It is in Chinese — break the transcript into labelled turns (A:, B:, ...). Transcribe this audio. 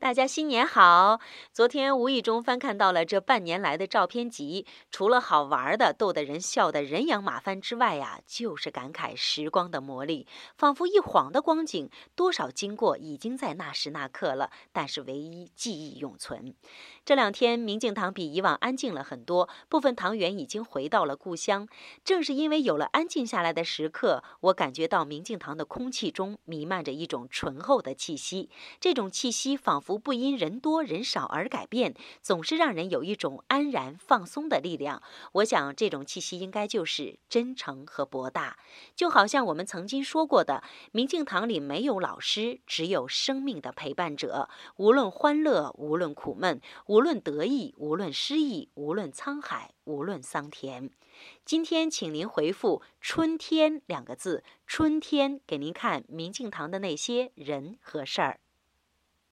A: 大家新年好！昨天无意中翻看到了这半年来的照片集，除了好玩的、逗得人笑得人仰马翻之外呀，就是感慨时光的魔力。仿佛一晃的光景，多少经过已经在那时那刻了，但是唯一记忆永存。这两天，明镜堂比以往安静了很多，部分堂员已经回到了故乡。正是因为有了安静下来的时刻，我感觉到明镜堂的空气中弥漫着一种醇厚的气息，这种气息仿佛。不因人多人少而改变，总是让人有一种安然放松的力量。我想，这种气息应该就是真诚和博大。就好像我们曾经说过的，明镜堂里没有老师，只有生命的陪伴者。无论欢乐，无论苦闷，无论得意，无论失意，无论沧海，无论桑田。今天，请您回复“春天”两个字，春天给您看明镜堂的那些人和事儿。